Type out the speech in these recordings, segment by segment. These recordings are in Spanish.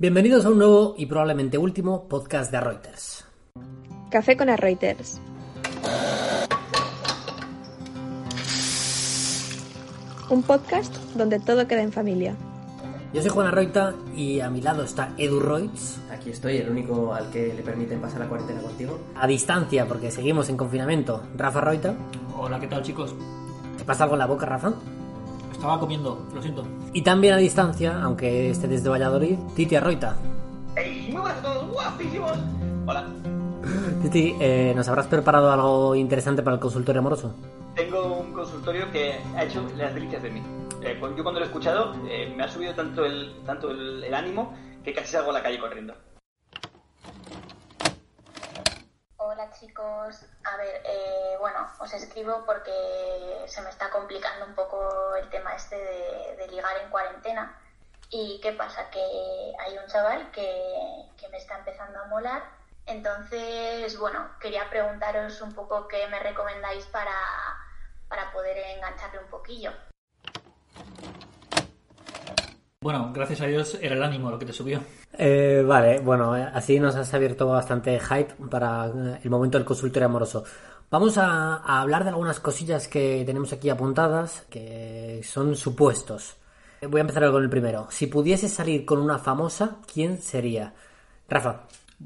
Bienvenidos a un nuevo y probablemente último podcast de Reuters. Café con Reuters. Un podcast donde todo queda en familia. Yo soy Juan Arroita y a mi lado está Edu Reutz. Aquí estoy, el único al que le permiten pasar la cuarentena contigo. A distancia, porque seguimos en confinamiento, Rafa Roita. Hola, ¿qué tal chicos? ¿Te pasa algo en la boca, Rafa? Estaba comiendo, lo siento. Y también a distancia, aunque esté desde Valladolid, Titi Arroita. ¡Ey! ¡Muy buenas a todos! ¡Guapísimos! Hola. Titi, eh, ¿nos habrás preparado algo interesante para el consultorio amoroso? Tengo un consultorio que ha hecho las delicias de mí. Eh, pues yo cuando lo he escuchado eh, me ha subido tanto el, tanto el, el ánimo que casi salgo a la calle corriendo. Hola chicos, a ver, eh, bueno, os escribo porque se me está complicando un poco el tema este de, de ligar en cuarentena. ¿Y qué pasa? Que hay un chaval que, que me está empezando a molar. Entonces, bueno, quería preguntaros un poco qué me recomendáis para, para poder engancharle un poquillo. Bueno, gracias a Dios era el ánimo lo que te subió. Eh, vale, bueno, así nos has abierto bastante hype para el momento del consultorio amoroso. Vamos a, a hablar de algunas cosillas que tenemos aquí apuntadas, que son supuestos. Voy a empezar con el primero. Si pudiese salir con una famosa, ¿quién sería? Rafa.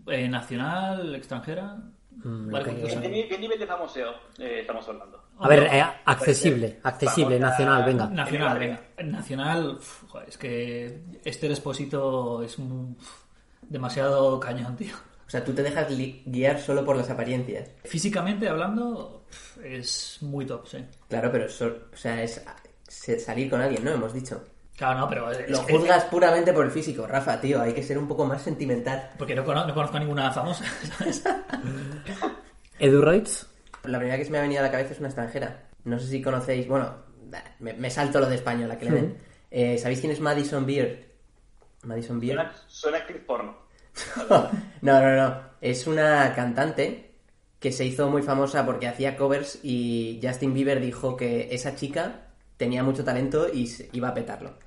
Eh, nacional, extranjera. Mm, Vale, lo que- confusa. ¿Qué, ni- qué nivel de famoseo eh, estamos hablando? A ver, eh, accesible, accesible, Vamos a- nacional, venga. Nacional, venga. Nacional, joder, es que este Expósito es un, demasiado cañón, tío. O sea, tú te dejas guiar solo por las apariencias. Físicamente hablando, es muy top, sí. Claro, pero o sea, es salir con alguien, ¿no? Hemos dicho. Claro, no, pero... es- Lo es- juzgas puramente por el físico, Rafa, tío. Hay que ser un poco más sentimental. Porque no conozco, no conozco a ninguna famosa, ¿sabes? Edu Reutz. La primera que se me ha venido a la cabeza es una extranjera. No sé si conocéis, bueno, me, me salto lo de española que le den. Eh, ¿Sabéis quién es Madison Beard? Madison Beard. Suena, suena actriz porno. No, no, no. Es una cantante que se hizo muy famosa porque hacía covers y Justin Bieber dijo que esa chica tenía mucho talento y iba a petarlo.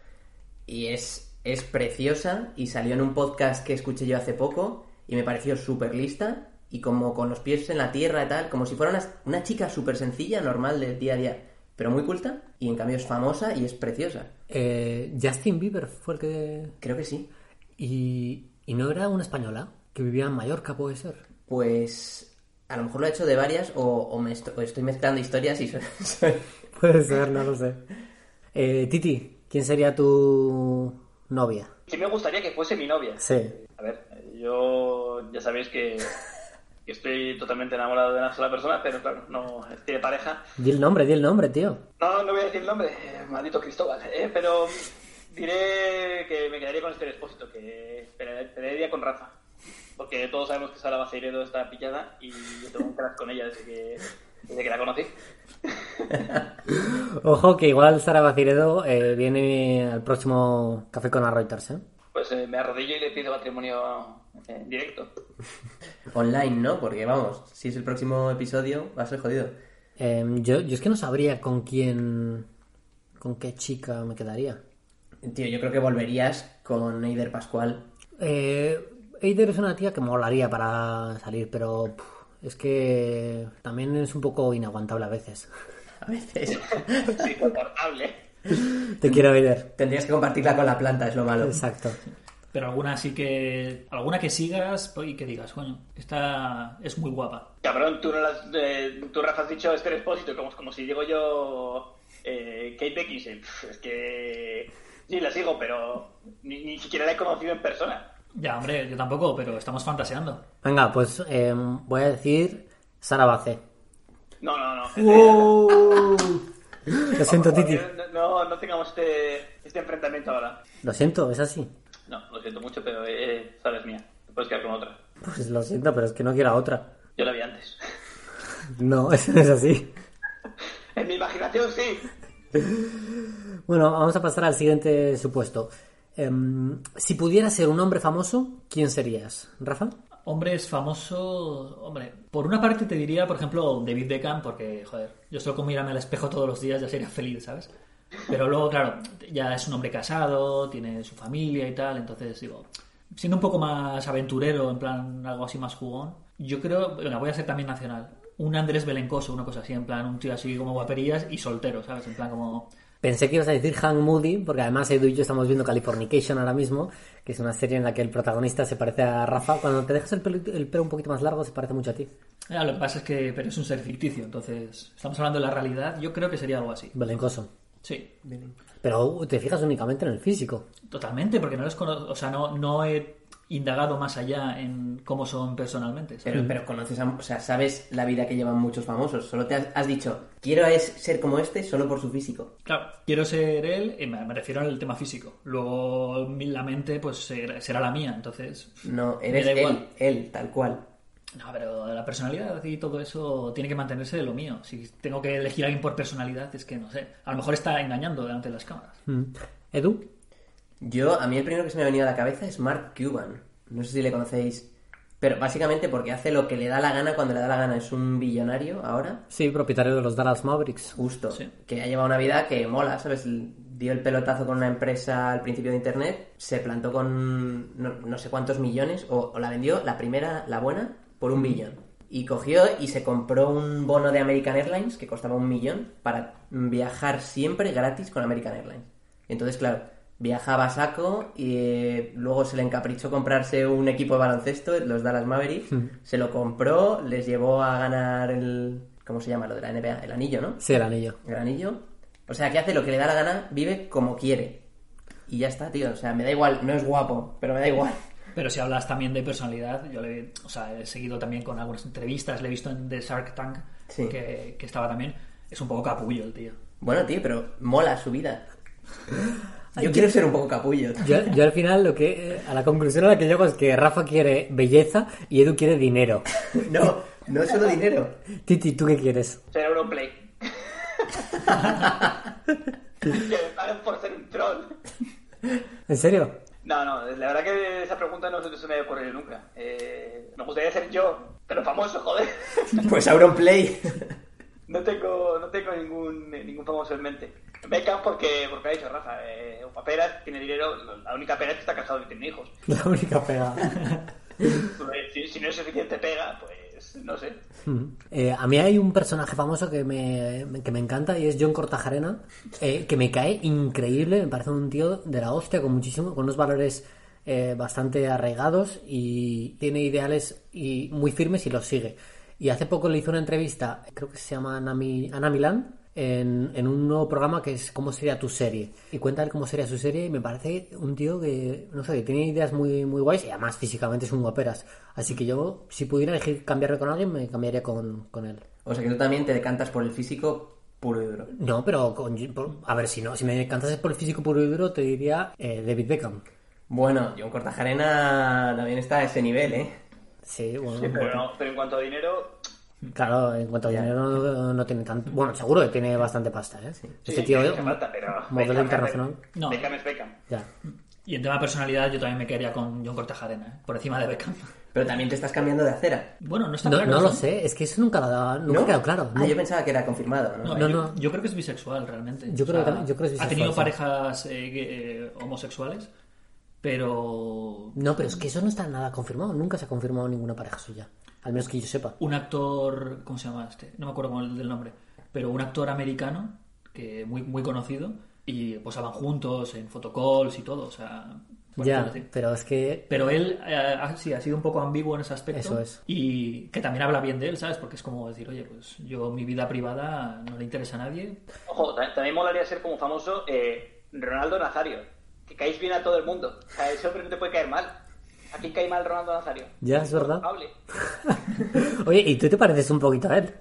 Y es, es preciosa y salió en un podcast que escuché yo hace poco y me pareció súper lista y como con los pies en la tierra y tal, como si fuera una, una chica súper sencilla, normal del día a día, pero muy culta y en cambio es famosa y es preciosa. Eh, Justin Bieber fue el que... Creo que sí. Y, y no era una española que vivía en Mallorca, puede ser. Pues a lo mejor lo he hecho de varias o, o me o estoy mezclando historias y soy- Puede ser, no lo sé. Eh, Titi, ¿quién sería tu novia? Sí me gustaría que fuese mi novia. Sí. A ver, yo ya sabéis que estoy totalmente enamorado de una sola persona, pero claro, no tiene pareja. Di el nombre, di el nombre, tío. No, no voy a decir el nombre, eh, maldito Cristóbal, eh, pero diré que me quedaría con este expósito, que esperaría con Rafa. Porque todos sabemos que Sara Baceiredo está pillada y yo tengo un crash con ella desde que, desde que la conocí. Ojo que igual Sara Baciredo eh, viene al próximo Café con la Reuters, ¿eh? Pues eh, me arrodillo y le pido matrimonio eh, en directo. online, ¿no? Porque vamos, si es el próximo episodio, va a ser jodido. Eh, yo, yo es que no sabría con quién... con qué chica me quedaría. Tío, yo creo que volverías con Eider Pascual. Eh, Eider es una tía que molaría para salir, pero puf, es que también es un poco inaguantable a veces. A veces. Sí, insoportable. Te quiero, Eider. Tendrías que compartirla con la planta, es lo malo. Exacto. Pero alguna sí que... Alguna que sigas y que digas, coño, esta es muy guapa. Cabrón, tú, no las, eh, tú Rafa, has dicho este expósito como, como si digo yo eh, Kate Beckinsale. Es que sí, la sigo, pero ni, ni siquiera la he conocido en persona. Ya, hombre, yo tampoco, pero estamos fantaseando. Venga, pues eh, voy a decir Sara Bace. No, no, no. Lo siento, Titi. No, no, no tengamos este, este enfrentamiento ahora. Lo siento, es así. No, lo siento mucho, pero eh, es mía. Te puedes quedar con otra. Pues lo siento, pero es que no quiero a otra. Yo la vi antes. No, eso no es así. En mi imaginación sí. Bueno, vamos a pasar al siguiente supuesto. Em, si pudieras ser un hombre famoso, ¿quién serías? ¿Rafa? Hombres famosos, hombre, por una parte te diría, por ejemplo, David Beckham, porque, joder, yo solo con mirarme al espejo todos los días ya sería feliz, ¿sabes? Pero luego, claro, ya es un hombre casado, tiene su familia y tal, entonces digo, siendo un poco más aventurero, en plan algo así más jugón, yo creo, venga, voy a ser también nacional. Un Andrés Belencoso, una cosa así, en plan un tío así como guaperías y soltero, ¿sabes? En plan como... Pensé que ibas a decir Hank Moody, porque además Edu y yo estamos viendo Californication ahora mismo, que es una serie en la que el protagonista se parece a Rafa. Cuando te dejas el pelo, el pelo un poquito más largo, se parece mucho a ti. Ya, lo que pasa es que, pero es un ser ficticio, entonces estamos hablando de la realidad, yo creo que sería algo así. Belencoso. Sí, Pero te fijas únicamente en el físico. totalmente, porque no les conozco, o sea, no, no he indagado más allá en cómo son personalmente. ¿sabes? Pero, pero conoces, a, o sea, sabes la vida que llevan muchos famosos. Solo te has, has dicho, quiero es ser como este solo por su físico. Claro, quiero ser él, y me me refiero al tema físico. Luego la mente, pues será, será la mía, entonces. No, eres él, igual. él, tal cual. No, pero la personalidad y todo eso tiene que mantenerse de lo mío. Si tengo que elegir a alguien por personalidad, es que no sé. A lo mejor está engañando delante de las cámaras. Mm. Edu, Yo, a mí el primero que se me ha venido a la cabeza es Mark Cuban. No sé si le conocéis. Pero básicamente porque hace lo que le da la gana cuando le da la gana. Es un billonario ahora. sí, propietario de los Dallas Mavericks. Justo. Sí. Que ha llevado una vida que mola, ¿sabes? Dio el pelotazo con una empresa al principio de internet, se plantó con no, no sé cuántos millones, o, o la vendió, la primera, la buena, por un billón. Y cogió y se compró un bono de American Airlines que costaba un millón para viajar siempre gratis con American Airlines. Y entonces, claro, viajaba a saco y eh, luego se le encaprichó comprarse un equipo de baloncesto, los Dallas Mavericks, se lo compró, les llevó a ganar el... ¿Cómo se llama lo de la NBA? El anillo, ¿no? Sí, el anillo. el anillo. O sea, que hace lo que le da la gana, vive como quiere. Y ya está, tío. O sea, me da igual, no es guapo, pero me da igual. Pero si hablas también de personalidad, yo le, o sea, he seguido también con algunas entrevistas, le he visto en The Shark Tank, Sí. que, que estaba también. Es un poco capullo el tío. Bueno, tío, pero mola su vida. Yo quiero ser un poco capullo. Yo, yo al final lo que a la conclusión a la que llego es que Rafa quiere belleza y Edu quiere dinero. No, no es solo dinero. Titi, ¿tú qué quieres? Ser Europlay. que me paguen por ser un troll. ¿En serio? No, no, la verdad que esa pregunta no se me ha ocurrido nunca. Eh, me gustaría ser yo, pero famoso, joder. Pues Auronplay. No tengo, no tengo ningún, ningún famoso en mente. Beckham porque, porque ha dicho Rafa, eh, paperas, tiene dinero, la única pena es que está casado y tiene hijos. La única pega. Si, si no es suficiente pega, pues no sé. Eh, a mí hay un personaje famoso que me, que me encanta y es John Cortajarena, eh, que me cae increíble, me parece un tío de la hostia con muchísimo, con unos valores eh, bastante arraigados y tiene ideales y muy firmes y los sigue. Y hace poco le hizo una entrevista, creo que se llama Ana Milán, en, en un nuevo programa que es ¿Cómo sería tu serie? Y cuenta él cómo sería su serie y me parece un tío que, no sé, que tiene ideas muy, muy guays y además físicamente es un guaperas. Así que yo, si pudiera elegir cambiarme con alguien, me cambiaría con, con él. O sea que tú también te decantas por el físico puro y duro. No, pero con, por- a ver, si no, si me cantases por el físico puro y duro, te diría eh, David Beckham. Bueno, John Cortajarena también está a ese nivel, ¿eh? Sí, bueno, Sí, pero, no, pero en cuanto a dinero, claro, en cuanto a dinero no, no tiene tanto. Bueno, seguro que tiene bastante pasta, ¿eh? Este sí, tío, modelo Beckham, internacional. No. Beckham es Beckham. Ya. Y en tema de personalidad, yo también me quedaría con John Cortajarena, ¿eh? por encima de Beckham. Pero también te estás cambiando de acera. Bueno, no está No, claro. no lo sé, es que eso nunca, lo- nunca ¿No? ha quedado claro. Ah, yo pensaba que era confirmado, ¿no? No, No, yo, no. yo creo que es bisexual realmente. Yo creo que también- yo creo que es Ha bisexual, tenido sí. parejas eh, eh, homosexuales, pero No, pero es que eso no está nada confirmado. Nunca se ha confirmado ninguna pareja suya. Al menos que yo sepa. un actor, ¿cómo se llama este? No me acuerdo cómo el del nombre, pero un actor americano que muy muy conocido y posaban juntos en photocalls y todo, o sea, por ya, pero es que. Pero él eh, ha- sí ha sido un poco ambiguo en ese aspecto. Eso es. Y que también habla bien de él, ¿sabes? Porque es como decir, oye, pues yo mi vida privada no le interesa a nadie. Ojo, ta- también molaría ser como famoso eh, Ronaldo Nazario. Que caéis bien a todo el mundo. O sea, ese hombre no te puede caer mal. ¿A quién cae mal Ronaldo Nazario? Ya, es verdad. Oye, ¿y tú te pareces un poquito a él?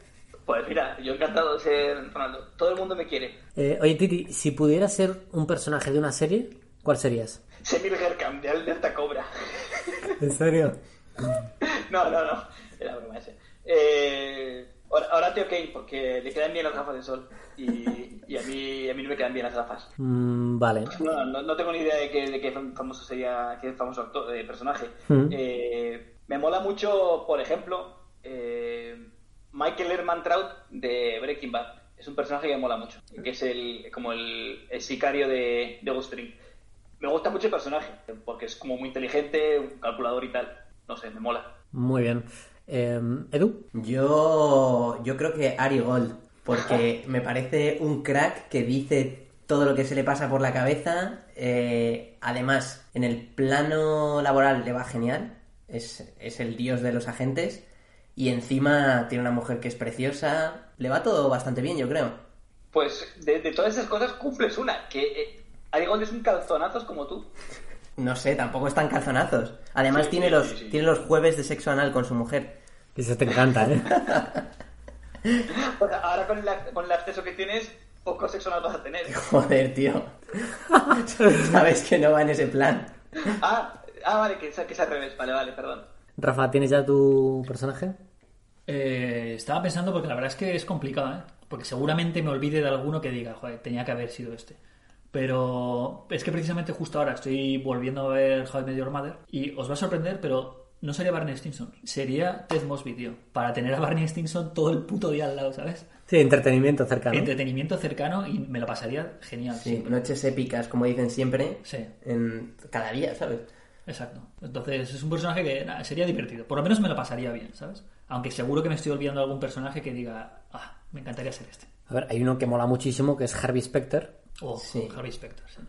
Pues mira, yo encantado de ser Ronaldo. Todo el mundo me quiere. Eh, oye, Titi, si pudieras ser un personaje de una serie, ¿Cuál serías? Semir Gerkam, de Alta Cobra. ¿En serio? No, no, no. Era broma ese. Eh, Horatio Kane, porque le quedan bien las gafas de sol. Y, y a, mí, a mí no me quedan bien las gafas. Mm, vale. No, no, no tengo ni idea de qué, de qué famoso sería, qué famoso actor, eh, personaje. Mm. Eh, me mola mucho, por ejemplo, eh, Michael Herman Trout de Breaking Bad. Es un personaje que me mola mucho, que es el como el, el sicario de, de Ghost Ring. Me gusta mucho el personaje, porque es como muy inteligente, un calculador y tal. No sé, me mola. Muy bien. Eh, ¿Edu? Yo, yo creo que Ari Gold, porque me parece un crack que dice todo lo que se le pasa por la cabeza. eh, además, en el plano laboral le va genial, es, es el dios de los agentes. Y encima tiene una mujer que es preciosa. Le va todo bastante bien, yo creo. Pues de, de todas esas cosas cumples una, que eh, Ari Gold es un calzonazos como tú. No sé, tampoco están calzonazos. Además Sí, tiene sí, los sí, sí. tiene los jueves de sexo anal con su mujer. Eso te encanta, ¿eh? Ahora con el, ac- con el acceso que tienes, poco sexo no vas a tener. Joder, tío. Sabes que no va en ese plan. Ah, ah vale, que que es al revés. Vale, vale, perdón. Rafa, ¿tienes ya tu personaje? Eh, estaba pensando porque la verdad es que es complicado, ¿eh? Porque seguramente me olvide de alguno que diga, joder, tenía que haber sido este. Pero es que precisamente justo ahora estoy volviendo a ver How I Met Your Mother y os va a sorprender, pero no sería Barney Stinson, sería Ted Mosby, tío. Para tener a Barney Stinson todo el puto día al lado, ¿sabes? Sí, entretenimiento cercano. Entretenimiento cercano y me lo pasaría genial. Sí, siempre. noches épicas, como dicen siempre. Sí. En cada día, ¿sabes? Exacto. Entonces es un personaje que nada, sería divertido. Por lo menos me lo pasaría bien, ¿sabes? Aunque seguro que me estoy olvidando de algún personaje que diga, ah, me encantaría ser este. A ver, hay uno que mola muchísimo que es Harvey Specter. O Sí. Harvey Specter, sí.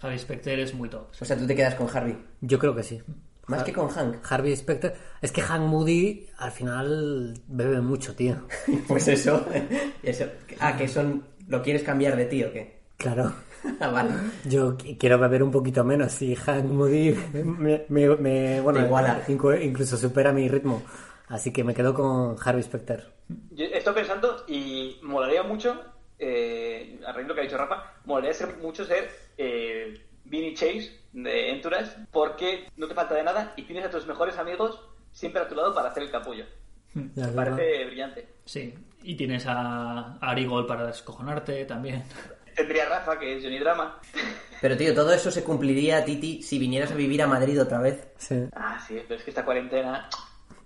Harvey Specter es muy top. O sea, tú te quedas con Harvey. Yo creo que sí. Más que con Hank. Harvey Specter. Es que Hank Moody al final bebe mucho, tío. Pues eso. eso. Ah, que son. ¿Lo quieres cambiar de ti o qué? Claro. Ah, vale. Yo qu- quiero beber un poquito menos y Hank Moody me, me- me- bueno, iguala. incluso supera mi ritmo. Así que me quedo con Harvey Specter. Yo estoy pensando y molaría mucho, eh, a raíz de lo que ha dicho Rafa, molaría ser, mucho ser eh, Vinny Chase de Entourage porque no te falta de nada y tienes a tus mejores amigos siempre a tu lado para hacer el capullo. Ya, Me parece brillante. Sí. Y tienes a, a Ari Gold para descojonarte también. Tendría a Rafa, que es Johnny Drama. Pero tío, todo eso se cumpliría, Titi, si vinieras a vivir a Madrid otra vez. Sí. Ah, sí, pero es que esta cuarentena...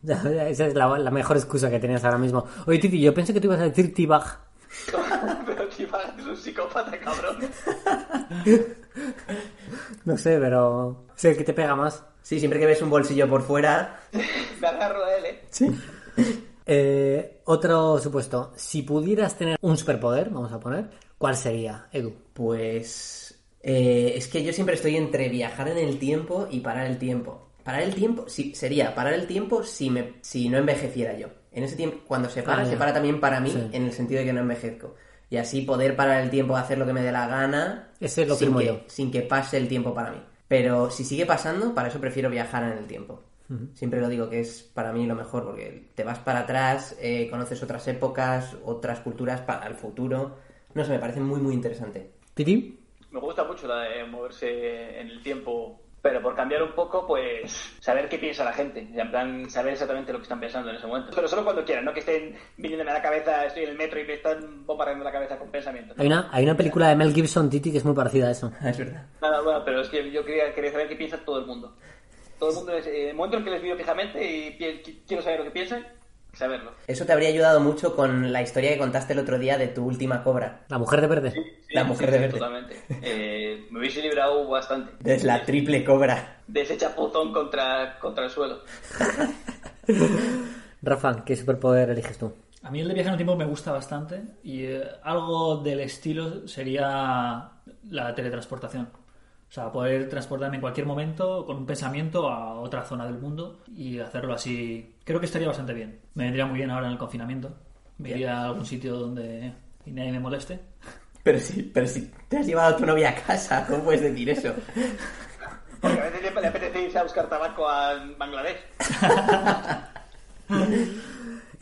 Ya, ya, esa es la, la mejor excusa que tenías ahora mismo. Oye, Titi, yo pensé que tú ibas a decir T-Bag. pero tío, es un psicópata, cabrón. No sé, pero sé que te pega más. Sí, siempre que ves un bolsillo por fuera. Me agarro a él, ¿eh? Eh, otro supuesto. Si pudieras tener un superpoder, vamos a poner, ¿cuál sería, Edu? Pues. eh, es que yo siempre estoy entre viajar en el tiempo y parar el tiempo. Parar el tiempo, sí, sería parar el tiempo si, me, si no envejeciera yo. En ese tiempo, cuando se para, Ah, se para también para mí, Sí. en el sentido de que no envejezco. Y así poder parar el tiempo, hacer lo que me dé la gana. Ese lo sin que, yo. Sin que pase el tiempo para mí. Pero si sigue pasando, para eso prefiero viajar en el tiempo. Siempre lo digo que es para mí lo mejor, porque te vas para atrás, eh, conoces otras épocas, otras culturas para el futuro. No sé, me parece muy, muy interesante. ¿Titi? Me gusta mucho la de moverse en el tiempo, pero por cambiar un poco, pues saber qué piensa la gente, y en plan saber exactamente lo que están pensando en ese momento. Pero solo cuando quieran, no que estén viniéndome a la cabeza, estoy en el metro y me están bombardeando la cabeza con pensamientos. Hay una, hay una película de Mel Gibson, Titi, que es muy parecida a eso. es verdad. Nada, bueno, pero es que yo quería, quería saber qué piensa todo el mundo. Todo el mundo, es, eh, en el momento en que les veo fijamente y quiero saber lo que piensan, saberlo. Eso te habría ayudado mucho con la historia que contaste el otro día de tu última cobra. La mujer de verde. Sí, La mujer sí, de sí, verde. Totalmente. Eh, me hubiese librado bastante. De la triple cobra. De ese chapuzón contra, contra el suelo. Rafa, ¿qué superpoder eliges tú? A mí el de viaje en el tiempo me gusta bastante y eh, algo del estilo sería la teletransportación. O sea, poder transportarme en cualquier momento con un pensamiento a otra zona del mundo y hacerlo así. Creo que estaría bastante bien. Me vendría muy bien ahora en el confinamiento. Me iría a algún sitio donde y nadie me moleste. Pero si, pero si te has llevado a tu novia a casa, ¿cómo puedes decir eso? Porque a veces le, le apetece irse a buscar tabaco a Bangladesh.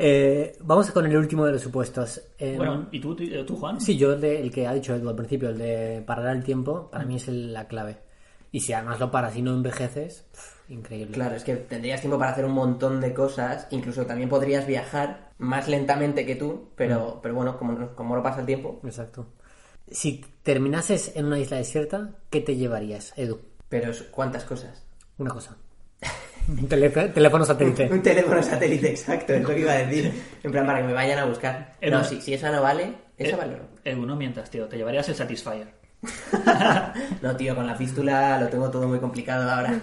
Eh, vamos con el último de los supuestos. Eh, Bueno, ¿y tú, tú, tú, Juan? Sí, yo el, de- el que ha dicho Edu al principio, el de parar el tiempo, para mí es el- la clave. Y si además lo paras y no envejeces, pff, increíble. Claro, es que tendrías tiempo para hacer un montón de cosas, incluso también podrías viajar más lentamente que tú, pero, pero bueno, como, no- como no pasa el tiempo. Exacto. Si terminases en una isla desierta, ¿qué te llevarías, Edu? Pero es- ¿cuántas cosas? Una cosa. Un telé- teléfono satélite. Un teléfono satélite, exacto, es lo que iba a decir. En plan, para que me vayan a buscar. No, no. si, si esa no vale, esa Eh, vale. Edu, no mientas, tío. Te llevarías el Satisfyer. No, tío, con la fístula lo tengo todo muy complicado ahora.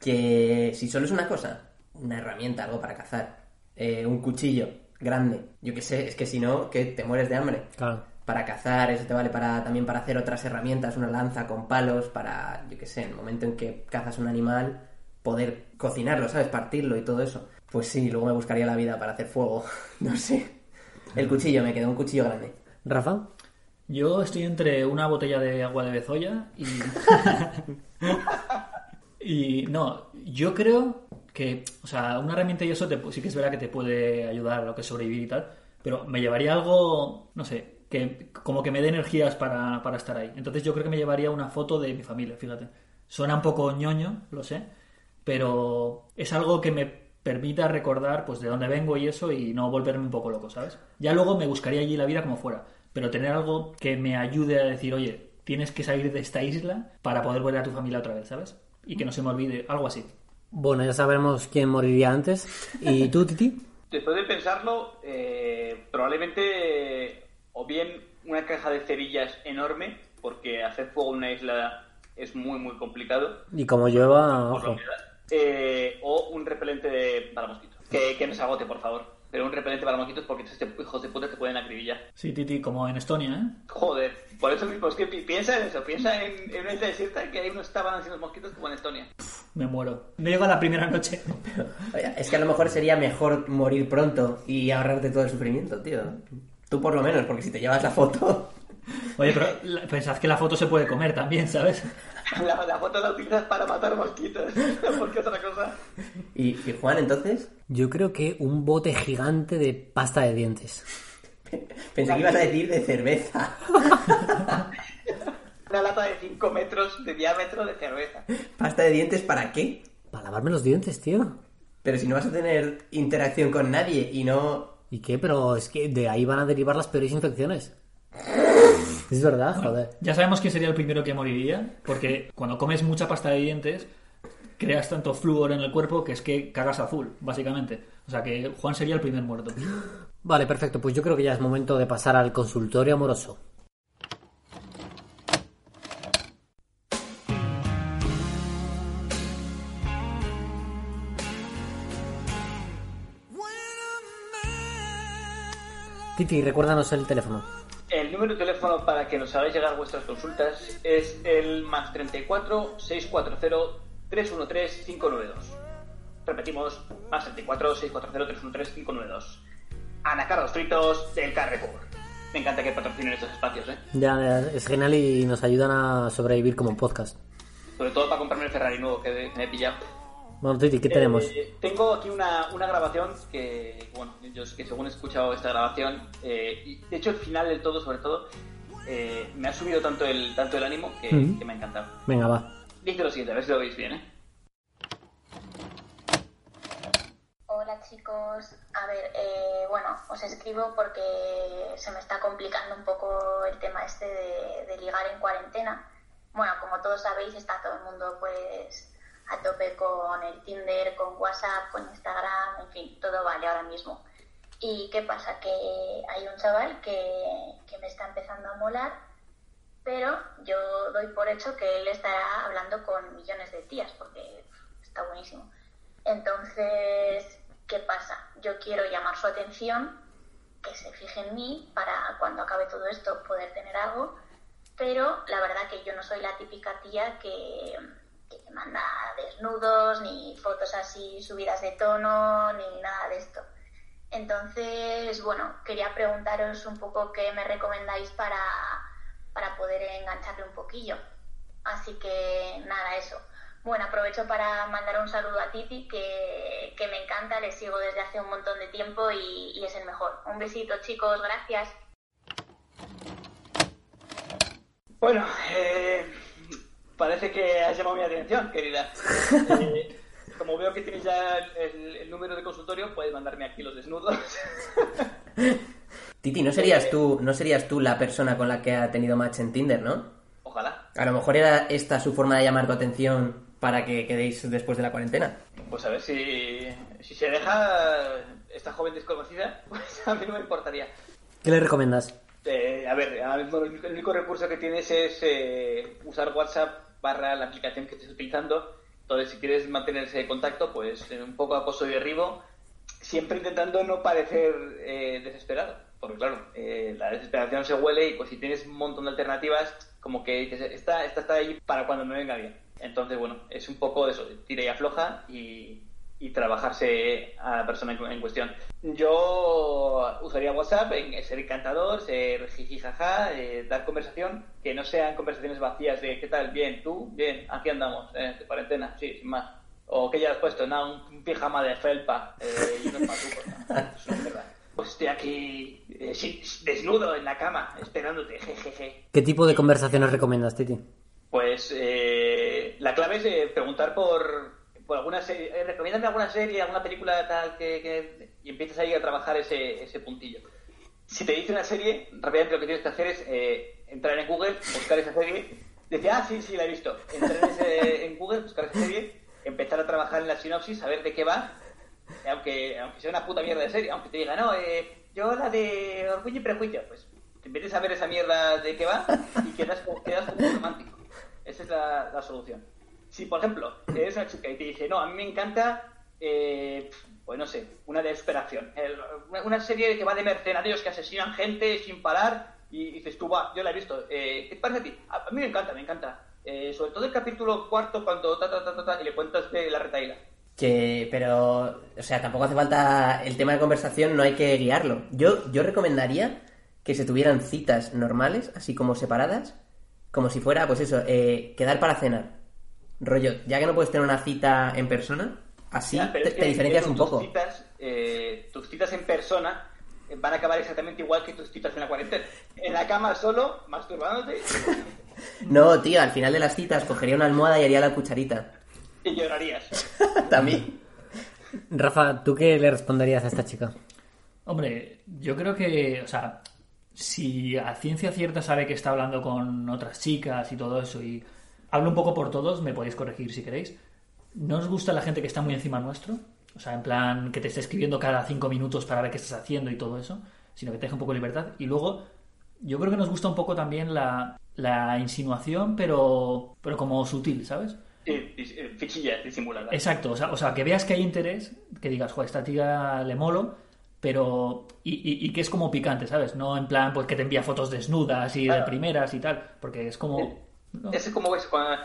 Que si solo es una cosa, una herramienta, algo para cazar, eh, un cuchillo grande, yo qué sé, es que si no, que te mueres de hambre. Claro. Para cazar, eso te vale para también para hacer otras herramientas, una lanza con palos, para, yo qué sé, en el momento en que cazas un animal, poder cocinarlo, ¿sabes? Partirlo y todo eso. Pues sí, luego me buscaría la vida para hacer fuego, no sé. El cuchillo, me quedó un cuchillo grande. Rafa, Yo estoy entre una botella de agua de bezoya y. y no, yo creo que, o sea, una herramienta y eso te sí que es verdad que te puede ayudar a lo que es sobrevivir y tal, pero me llevaría algo, no sé, que como que me dé energías para, para estar ahí. Entonces yo creo que me llevaría una foto de mi familia, fíjate. Suena un poco ñoño, lo sé, pero es algo que me permita recordar pues de dónde vengo y eso y no volverme un poco loco, ¿sabes? Ya luego me buscaría allí la vida como fuera, pero tener algo que me ayude a decir, oye, tienes que salir de esta isla para poder volver a tu familia otra vez, ¿sabes? Y que no se me olvide, algo así. bueno, ya sabremos quién moriría antes. ¿Y tú, Titi? Después de pensarlo, eh, probablemente o bien una caja de cerillas enorme, porque hacer fuego en una isla es muy, muy complicado, Y como llueva, por la ojo. Eh, o un repelente de- para mosquitos. Que, que no se agote, por favor. Pero un repelente para mosquitos porque estos hijos de puta te pueden acribillar. Sí, Titi, como en Estonia, ¿eh? Joder, por eso mismo, es que pi- piensa en eso, piensa en, en una isla desierta que unos tábanos y unos mosquitos como en Estonia. Me muero. No llego a la primera noche. Oye, Es que a lo mejor sería mejor morir pronto y ahorrarte todo el sufrimiento, tío. Tú por lo menos, porque si te llevas la foto... Oye, pero la- pensad que la foto se puede comer también, ¿sabes? La, la foto la utilizas para matar mosquitos, porque otra cosa. Y, y Juan, entonces, Yo creo que un bote gigante de pasta de dientes. pensé que ibas a decir de cerveza. Una lata de 5 metros de diámetro de cerveza. ¿Pasta de dientes para qué? Para lavarme los dientes, tío. Pero si no vas a tener interacción con nadie y no... ¿Y qué? Pero es que de ahí van a derivar las peores infecciones. Es verdad, joder. Ya sabemos quién sería el primero que moriría, porque cuando comes mucha pasta de dientes, creas tanto flúor en el cuerpo que es que cagas azul, básicamente. O sea que Juan sería el primer muerto. Vale, perfecto. Pues yo creo que ya es momento de pasar al consultorio amoroso. Titi, recuérdanos el teléfono. El número de teléfono para que nos hagáis llegar vuestras consultas es el más 34 640 313 592. Repetimos, más 34 640 313 592. Ana Carlos Fritos del Carrefour. Me encanta que patrocinen estos espacios, ¿eh? Ya, es genial y nos ayudan a sobrevivir como podcast. Sobre todo para comprarme el Ferrari nuevo que me he pillado. Bueno, Titi, ¿qué tenemos? Eh, tengo aquí una, una grabación que, bueno, yo es que según he escuchado esta grabación, eh, y de hecho el final del todo, sobre todo, eh, me ha subido tanto el, tanto el ánimo que, Mm. que me ha encantado. Venga, va. Dice lo siguiente, a ver si lo veis bien, ¿eh? Hola chicos, a ver, eh, bueno, os escribo porque se me está complicando un poco el tema este de, de ligar en cuarentena. Bueno, como todos sabéis, está todo el mundo pues a tope con el Tinder, con WhatsApp, con Instagram, en fin, todo vale ahora mismo. ¿Y qué pasa? Que hay un chaval que, que me está empezando a molar, pero yo doy por hecho que él estará hablando con millones de tías, porque está buenísimo. Entonces, ¿qué pasa? Yo quiero llamar su atención, que se fije en mí para cuando acabe todo esto poder tener algo, pero la verdad que yo no soy la típica tía que, manda desnudos, ni fotos así subidas de tono, ni nada de esto. Entonces, bueno, quería preguntaros un poco qué me recomendáis para, para poder engancharle un poquillo. Así que nada, eso. Bueno, aprovecho para mandar un saludo a Titi, que, que me encanta, le sigo desde hace un montón de tiempo y, y es el mejor. Un besito, chicos, gracias. Bueno, eh, Parece que has llamado mi atención, querida. Eh, como veo que tienes ya el, el número de consultorio, puedes mandarme aquí los desnudos. Titi, ¿no serías tú, no serías tú la persona con la que ha tenido match en Tinder, ¿no? Ojalá. A lo mejor era esta su forma de llamar tu atención para que quedéis después de la cuarentena. Pues a ver si, si se deja esta joven desconocida, pues a mí no me importaría. ¿Qué le recomiendas? Eh, a ver, ahora mismo el único- el único recurso que tienes es eh, usar WhatsApp barra la aplicación que estés utilizando. Entonces, si quieres mantener ese contacto, pues eh, un poco acoso y derribo, siempre intentando no parecer eh, desesperado. Porque claro, eh, la desesperación se huele y pues si tienes un montón de alternativas, como que dices, esta, está ahí para cuando me venga bien. Entonces, bueno, es un poco de eso, de tira y afloja y, y trabajarse a la persona en, en cuestión. Yo usaría WhatsApp en ser encantador, ser jijijaja, eh, dar conversación, que no sean conversaciones vacías de ¿qué tal? Bien, tú, bien, aquí andamos, eh, de cuarentena, sí, sin más. O que ya has puesto, nada, un, un pijama de felpa eh, y unos ¿no? Es una mierda. Pues estoy aquí eh, sí, desnudo en la cama, esperándote, jejeje. ¿Qué tipo de conversaciones recomiendas, Titi? Pues eh, la clave es eh, preguntar por, por alguna serie. Eh, recomiéndame alguna serie, alguna película tal que, que- y empiezas ahí a trabajar ese, ese puntillo. Si te dice una serie, rápidamente lo que tienes que hacer es eh, entrar en Google, buscar esa serie, decir, ah, sí, sí, la he visto. Entrar en, ese- en Google, buscar esa serie, empezar a trabajar en la sinopsis, saber de qué va, aunque, aunque sea una puta mierda de serie, aunque te diga, no, eh, yo la de Orgullo y Prejuicio, pues te metes a ver esa mierda de qué va y quedas, quedas como romántico. Esa es la, la solución. Si, por ejemplo, eres una chica y te dice, no, a mí me encanta, eh, pues no sé, una de superación. El- una, serie que va de mercenarios que asesinan gente sin parar y dices tú, va, yo la he visto. Eh, ¿Qué parece a ti? A, a mí me encanta, me encanta. Eh, sobre todo el capítulo cuarto cuando ta, ta, ta, ta, ta, y le cuentas de la retaíla. Que, pero, o sea, tampoco hace falta el tema de conversación, no hay que guiarlo. Yo, yo recomendaría que se tuvieran citas normales, así como separadas, como si fuera, pues eso, eh, quedar para cenar. Rollo, ya que no puedes tener una cita en persona, así Ya, te, es que te diferencias eso, un tus poco. Citas, eh, tus citas en persona eh, van a acabar exactamente igual que tus citas en la cuarentena. En la cama solo, masturbándote No, tío, al final de las citas cogería una almohada y haría la cucharita. y llorarías. También. Rafa, ¿tú qué le responderías a esta chica? Hombre, yo creo que, o sea, si a ciencia cierta sabe que está hablando con otras chicas y todo eso y hablo un poco por todos, me podéis corregir si queréis. ¿No os gusta la gente que está muy encima nuestro? O sea, en plan, que te esté escribiendo cada cinco minutos para ver qué estás haciendo y todo eso, sino que te deje un poco de libertad. Y luego, yo creo que nos gusta un poco también la, la insinuación, pero, pero como sutil, ¿sabes? Sí, dis- eh, fichillas disimuladas. Exacto, o sea, o sea, que veas que hay interés, que digas, joder, esta tía le molo, pero. Y, y- y que es como picante, ¿sabes? No en plan, pues que te envía fotos desnudas y de primeras y tal, porque es como. ¿No? Es como ves cuando...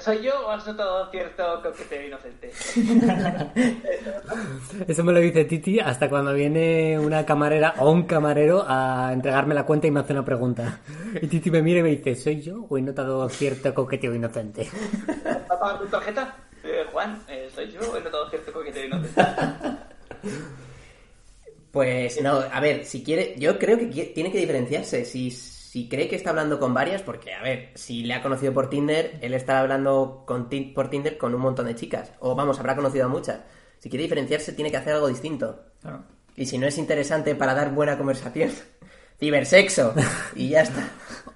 ¿Soy yo o has notado cierto coqueteo inocente? Eso me lo dice Titi hasta cuando viene una camarera o un camarero a entregarme la cuenta y me hace una pregunta. Y Titi me mira y me dice, ¿soy yo o he notado cierto coqueteo inocente? ¿Va a pagar tu tarjeta? Eh, Juan, eh, soy yo, he notado cierto coqueteo inocente. Pues no, a ver, si quiere, yo creo que tiene que diferenciarse. Si, si cree que está hablando con varias, porque, a ver, si le ha conocido por Tinder, él estará hablando con por Tinder con un montón de chicas. O vamos, habrá conocido a muchas. Si quiere diferenciarse, tiene que hacer algo distinto. Claro. Y si no es interesante para dar buena conversación, cibersexo. Y ya está.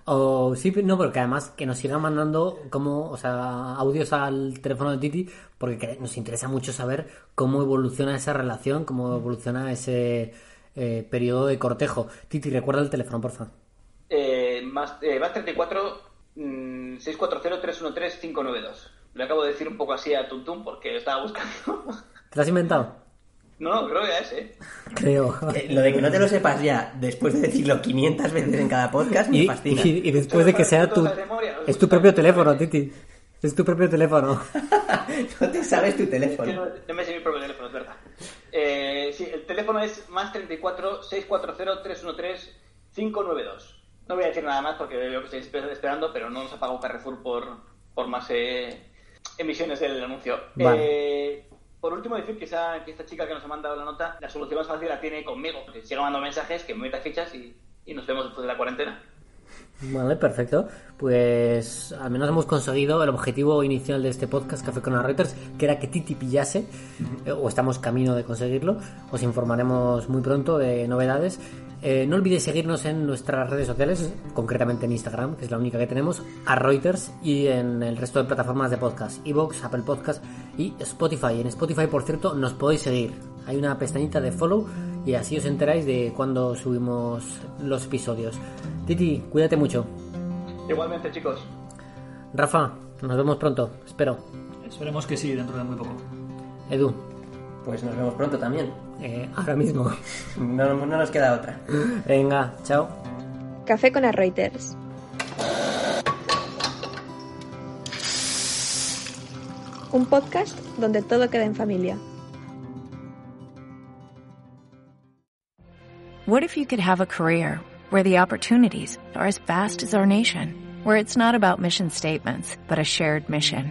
O sí, no, porque además que nos sigan mandando como, o sea, audios al teléfono de Titi, porque que- nos interesa mucho saber cómo evoluciona esa relación, cómo evoluciona ese eh, periodo de cortejo. Titi, recuerda el teléfono, por favor. Eh, más, eh, más 34 mm, 640-313-592. Lo acabo de decir un poco así a Tuntum porque lo estaba buscando. ¿Te lo has inventado? no, no, creo que es, ¿eh? Creo. Eh, Lo de que no te lo sepas ya, después de decirlo 500 veces en cada podcast, me Y, fascina. y- y después de que sea tu... Es tu propio teléfono, Titi. Es tu propio teléfono. no te sabes tu Es que no, teléfono. no me sé mi propio teléfono, es verdad. Eh, sí, el teléfono es más 34 640 313 592. No voy a decir nada más porque veo que estáis esper- esperando, pero no nos ha pagado Carrefour por, por más eh, emisiones del anuncio. Vale. Eh, por último, decir que, esa, que esta chica que nos ha mandado la nota, la solución más fácil la tiene conmigo, porque siga mandando mensajes, que me meta fichas y, y nos vemos después de la cuarentena. Vale, perfecto. Pues al menos hemos conseguido el objetivo inicial de este podcast Café con Reuters, que era que Titi pillase, eh, o estamos camino de conseguirlo. Os informaremos muy pronto de novedades. Eh, no olvidéis seguirnos en nuestras redes sociales, concretamente en Instagram, que es la única que tenemos, a Reuters y en el resto de plataformas de podcast, Evox, Apple Podcast y Spotify. En Spotify, por cierto, nos podéis seguir. Hay una pestañita de follow y así os enteráis de cuando subimos los episodios. Titi, cuídate mucho. Igualmente, chicos. Rafa, nos vemos pronto, espero. Esperemos que sí, dentro de muy poco. Edu, Pues nos vemos pronto también. eh, ahora mismo. No, no nos queda otra. Venga, chao. Café con Reuters. Un podcast donde todo queda en familia. What if you could have a career where the opportunities are as vast as our nation, where it's not about mission statements, but a shared mission?